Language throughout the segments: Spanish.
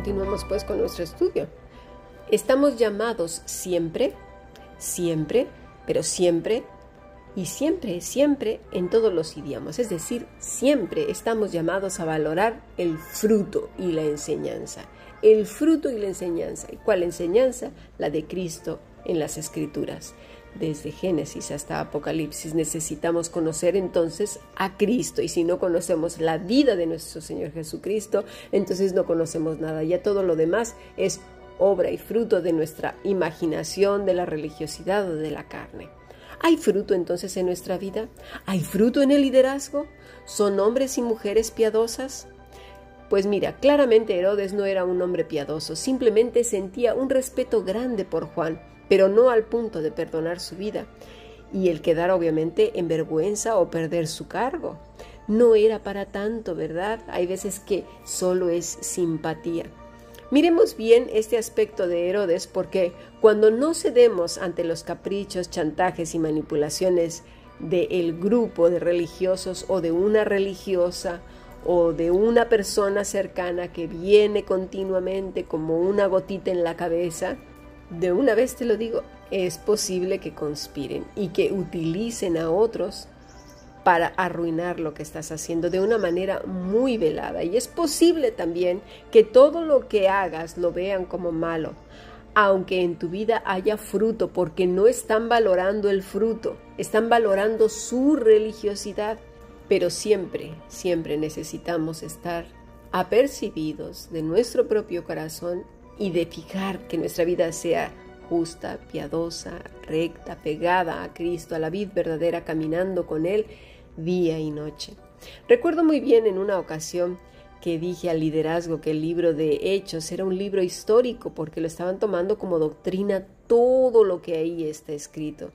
continuamos pues con nuestro estudio. Estamos llamados siempre, siempre, pero siempre y siempre, siempre en todos los idiomas. Es decir, siempre estamos llamados a valorar el fruto y la enseñanza. El fruto y la enseñanza. ¿Y cuál enseñanza? La de Cristo en las Escrituras. Desde Génesis hasta Apocalipsis necesitamos conocer entonces a Cristo y si no conocemos la vida de nuestro Señor Jesucristo, entonces no conocemos nada. Ya todo lo demás es obra y fruto de nuestra imaginación, de la religiosidad o de la carne. ¿Hay fruto entonces en nuestra vida? ¿Hay fruto en el liderazgo? ¿Son hombres y mujeres piadosas? Pues mira, claramente Herodes no era un hombre piadoso, simplemente sentía un respeto grande por Juan, pero no al punto de perdonar su vida y el quedar obviamente en vergüenza o perder su cargo. No era para tanto, ¿verdad? Hay veces que solo es simpatía. Miremos bien este aspecto de Herodes porque cuando no cedemos ante los caprichos, chantajes y manipulaciones del grupo de religiosos o de una religiosa o de una persona cercana que viene continuamente como una gotita en la cabeza, de una vez te lo digo, es posible que conspiren y que utilicen a otros para arruinar lo que estás haciendo de una manera muy velada. Y es posible también que todo lo que hagas lo vean como malo, aunque en tu vida haya fruto, porque no están valorando el fruto, están valorando su religiosidad. Pero siempre, siempre necesitamos estar apercibidos de nuestro propio corazón y de fijar que nuestra vida sea justa, piadosa, recta, pegada a Cristo, a la vid verdadera, caminando con Él día y noche. Recuerdo muy bien en una ocasión que dije al liderazgo que el libro de Hechos era un libro histórico porque lo estaban tomando como doctrina todo lo que ahí está escrito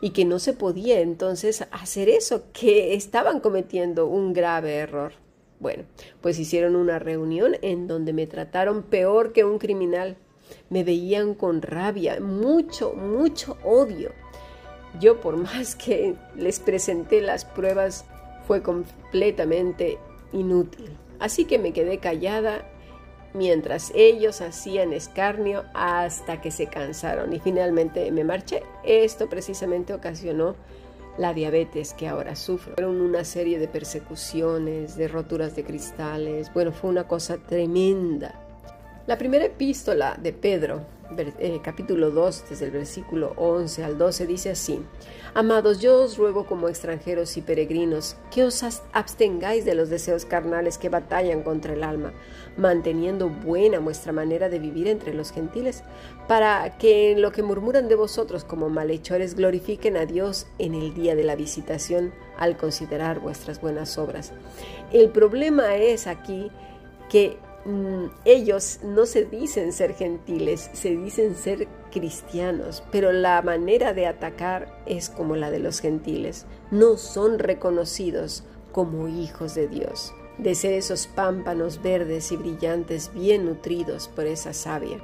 y que no se podía entonces hacer eso, que estaban cometiendo un grave error. Bueno, pues hicieron una reunión en donde me trataron peor que un criminal. Me veían con rabia, mucho, mucho odio. Yo por más que les presenté las pruebas, fue completamente inútil. Así que me quedé callada mientras ellos hacían escarnio hasta que se cansaron y finalmente me marché. Esto precisamente ocasionó la diabetes que ahora sufro. Fueron una serie de persecuciones, de roturas de cristales. Bueno, fue una cosa tremenda. La primera epístola de Pedro eh, capítulo 2, desde el versículo 11 al 12, dice así, Amados, yo os ruego como extranjeros y peregrinos que os abstengáis de los deseos carnales que batallan contra el alma, manteniendo buena vuestra manera de vivir entre los gentiles, para que en lo que murmuran de vosotros como malhechores glorifiquen a Dios en el día de la visitación al considerar vuestras buenas obras. El problema es aquí que Mm, ellos no se dicen ser gentiles, se dicen ser cristianos, pero la manera de atacar es como la de los gentiles. No son reconocidos como hijos de Dios, de ser esos pámpanos verdes y brillantes bien nutridos por esa savia.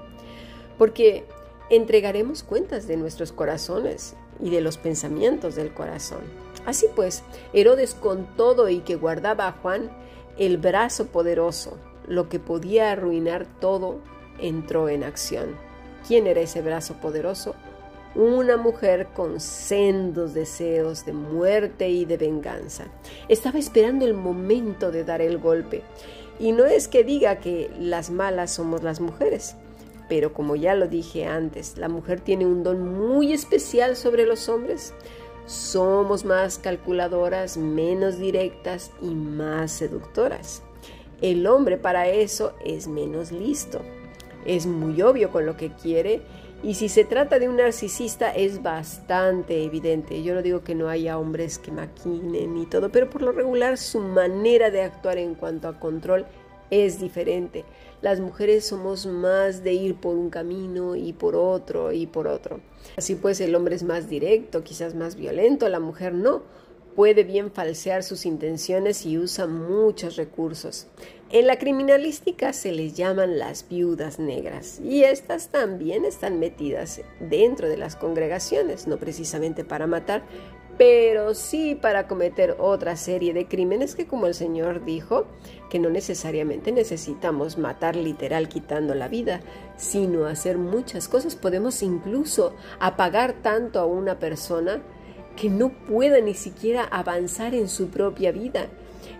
Porque entregaremos cuentas de nuestros corazones y de los pensamientos del corazón. Así pues, Herodes con todo y que guardaba a Juan, el brazo poderoso, lo que podía arruinar todo entró en acción. ¿Quién era ese brazo poderoso? Una mujer con sendos deseos de muerte y de venganza. Estaba esperando el momento de dar el golpe. Y no es que diga que las malas somos las mujeres, pero como ya lo dije antes, la mujer tiene un don muy especial sobre los hombres. Somos más calculadoras, menos directas y más seductoras. El hombre para eso es menos listo. Es muy obvio con lo que quiere y si se trata de un narcisista es bastante evidente. Yo no digo que no haya hombres que maquinen y todo, pero por lo regular su manera de actuar en cuanto a control es diferente. Las mujeres somos más de ir por un camino y por otro y por otro. Así pues el hombre es más directo, quizás más violento, la mujer no puede bien falsear sus intenciones y usa muchos recursos. En la criminalística se les llaman las viudas negras y estas también están metidas dentro de las congregaciones, no precisamente para matar, pero sí para cometer otra serie de crímenes que como el Señor dijo, que no necesariamente necesitamos matar literal quitando la vida, sino hacer muchas cosas. Podemos incluso apagar tanto a una persona que no pueda ni siquiera avanzar en su propia vida.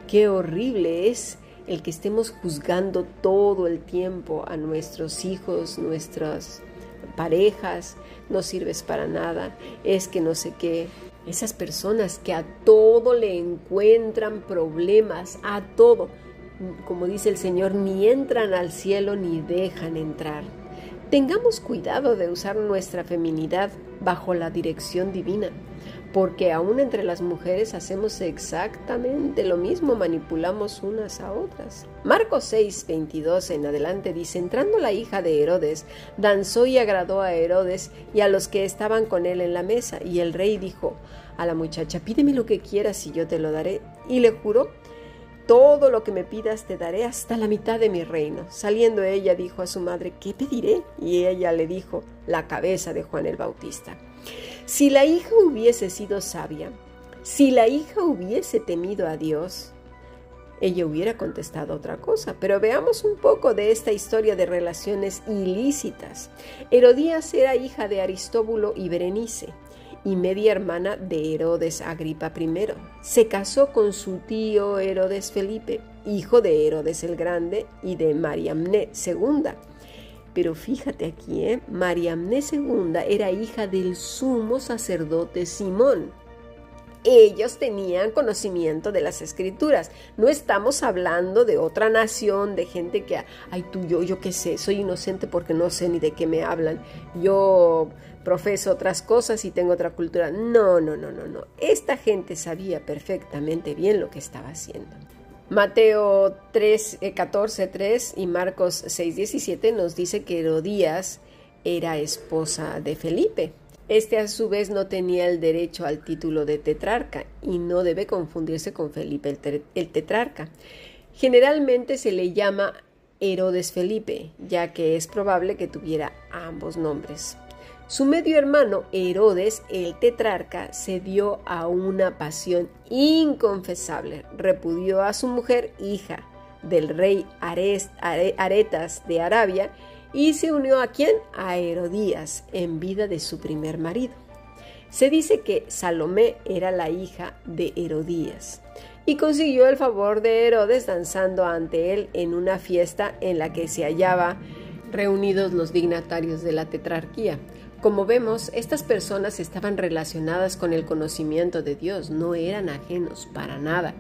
Qué horrible es el que estemos juzgando todo el tiempo a nuestros hijos, nuestras parejas, no sirves para nada, es que no sé qué. Esas personas que a todo le encuentran problemas, a todo, como dice el Señor, ni entran al cielo ni dejan entrar. Tengamos cuidado de usar nuestra feminidad bajo la dirección divina porque aún entre las mujeres hacemos exactamente lo mismo, manipulamos unas a otras. Marcos 6, 22 en adelante dice, entrando la hija de Herodes, danzó y agradó a Herodes y a los que estaban con él en la mesa, y el rey dijo a la muchacha, pídeme lo que quieras y yo te lo daré, y le juró, todo lo que me pidas te daré hasta la mitad de mi reino. Saliendo ella dijo a su madre, ¿qué pediré? Y ella le dijo, la cabeza de Juan el Bautista. Si la hija hubiese sido sabia, si la hija hubiese temido a Dios, ella hubiera contestado otra cosa. Pero veamos un poco de esta historia de relaciones ilícitas. Herodías era hija de Aristóbulo y Berenice y media hermana de Herodes Agripa I. Se casó con su tío Herodes Felipe, hijo de Herodes el Grande y de Mariamne II pero fíjate aquí, ¿eh? Mariamne II era hija del sumo sacerdote Simón. Ellos tenían conocimiento de las escrituras. No estamos hablando de otra nación, de gente que, ay tú, yo, yo qué sé, soy inocente porque no sé ni de qué me hablan. Yo profeso otras cosas y tengo otra cultura. No, no, no, no, no. Esta gente sabía perfectamente bien lo que estaba haciendo. Mateo 3, 14, 3 y Marcos 6, 17 nos dice que Herodías era esposa de Felipe. Este a su vez no tenía el derecho al título de tetrarca y no debe confundirse con Felipe el, el tetrarca. Generalmente se le llama Herodes Felipe, ya que es probable que tuviera ambos nombres. Su medio hermano Herodes, el tetrarca, se dio a una pasión inconfesable. Repudió a su mujer, hija del rey Aretas de Arabia, y se unió a quién? A Herodías, en vida de su primer marido. Se dice que Salomé era la hija de Herodías y consiguió el favor de Herodes danzando ante él en una fiesta en la que se hallaba reunidos los dignatarios de la tetrarquía. Como vemos, estas personas estaban relacionadas con el conocimiento de Dios, no eran ajenos para nada,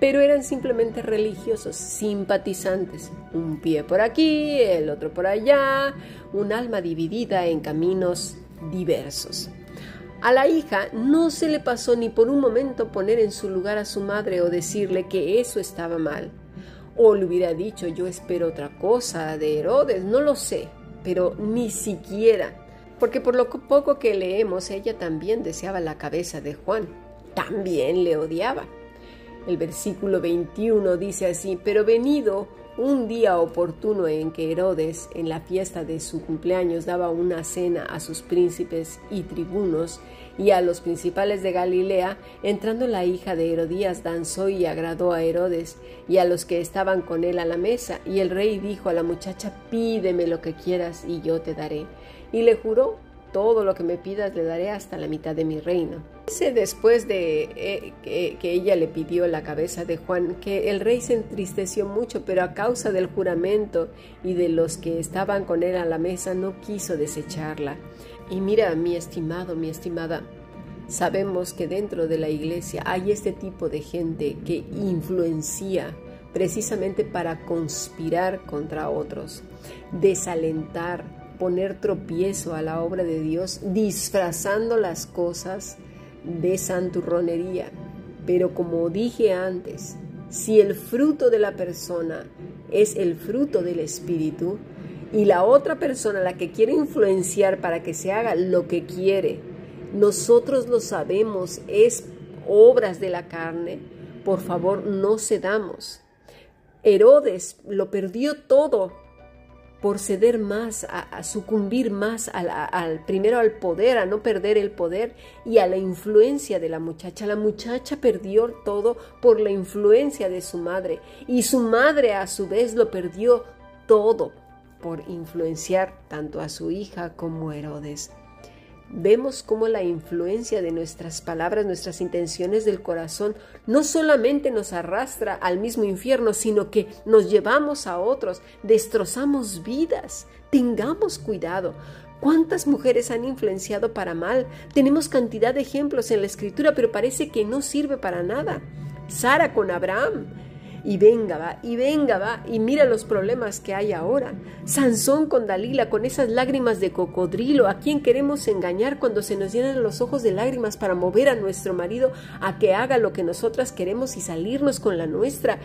pero eran simplemente religiosos, simpatizantes, un pie por aquí, el otro por allá, un alma dividida en caminos diversos. A la hija no se le pasó ni por un momento poner en su lugar a su madre o decirle que eso estaba mal. O le hubiera dicho yo espero otra cosa de Herodes, no lo sé, pero ni siquiera porque por lo poco que leemos ella también deseaba la cabeza de Juan, también le odiaba. El versículo 21 dice así, pero venido un día oportuno en que Herodes, en la fiesta de su cumpleaños, daba una cena a sus príncipes y tribunos y a los principales de Galilea, entrando la hija de Herodías danzó y agradó a Herodes y a los que estaban con él a la mesa, y el rey dijo a la muchacha, pídeme lo que quieras y yo te daré y le juró, todo lo que me pidas le daré hasta la mitad de mi reino. Dice después de eh, que, ella le pidió la cabeza de Juan que el rey se entristeció mucho, pero a causa del juramento y de los que estaban con él a la mesa no quiso desecharla. Y mira, mi estimado, mi estimada, sabemos que dentro de la iglesia hay este tipo de gente que influencia precisamente para conspirar contra otros, desalentar, poner tropiezo a la obra de Dios disfrazando las cosas de santurronería. Pero como dije antes, si el fruto de la persona es el fruto del Espíritu y la otra persona la que quiere influenciar para que se haga lo que quiere, nosotros lo sabemos, es obras de la carne, por favor no cedamos. Herodes lo perdió todo por ceder más, a, sucumbir más al, primero al poder, a no perder el poder y a la influencia de la muchacha. La muchacha perdió todo por la influencia de su madre y su madre a su vez lo perdió todo por influenciar tanto a su hija como a Herodes vemos cómo la influencia de nuestras palabras, nuestras intenciones del corazón, no solamente nos arrastra al mismo infierno, sino que nos llevamos a otros, destrozamos vidas. Tengamos cuidado. ¿Cuántas mujeres han influenciado para mal? Tenemos cantidad de ejemplos en la escritura, pero parece que no sirve para nada. Sara con Abraham, y venga, va, y venga, va, y mira los problemas que hay ahora. Sansón con Dalila, con esas lágrimas de cocodrilo, ¿a quién queremos engañar cuando se nos llenan los ojos de lágrimas para mover a nuestro marido a que haga lo que nosotras queremos y salirnos con la nuestra?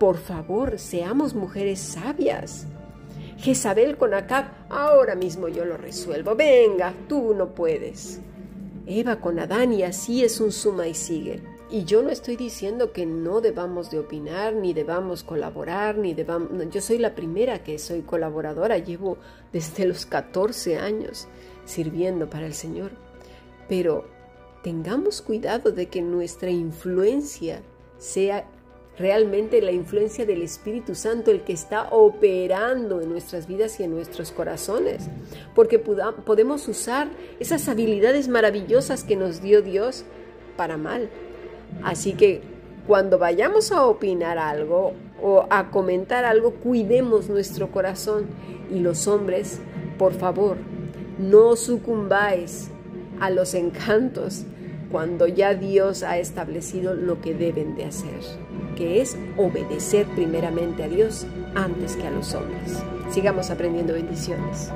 Por favor, seamos mujeres sabias. Jezabel con Acab, ahora mismo yo lo resuelvo. Venga, tú no puedes. Eva con Adán y así es un suma y sigue. Y yo no estoy diciendo que no debamos de opinar, ni debamos colaborar, ni debamos... Yo soy la primera que soy colaboradora, llevo desde los 14 años sirviendo para el Señor. Pero tengamos cuidado de que nuestra influencia sea realmente la influencia del Espíritu Santo el que está operando en nuestras vidas y en nuestros corazones, porque podemos usar esas habilidades maravillosas que nos dio Dios para mal. Así que cuando vayamos a opinar algo o a comentar algo, cuidemos nuestro corazón y los hombres, por favor, no sucumbáis a los encantos cuando ya Dios ha establecido lo que deben de hacer, que es obedecer primeramente a Dios antes que a los hombres. Sigamos aprendiendo bendiciones.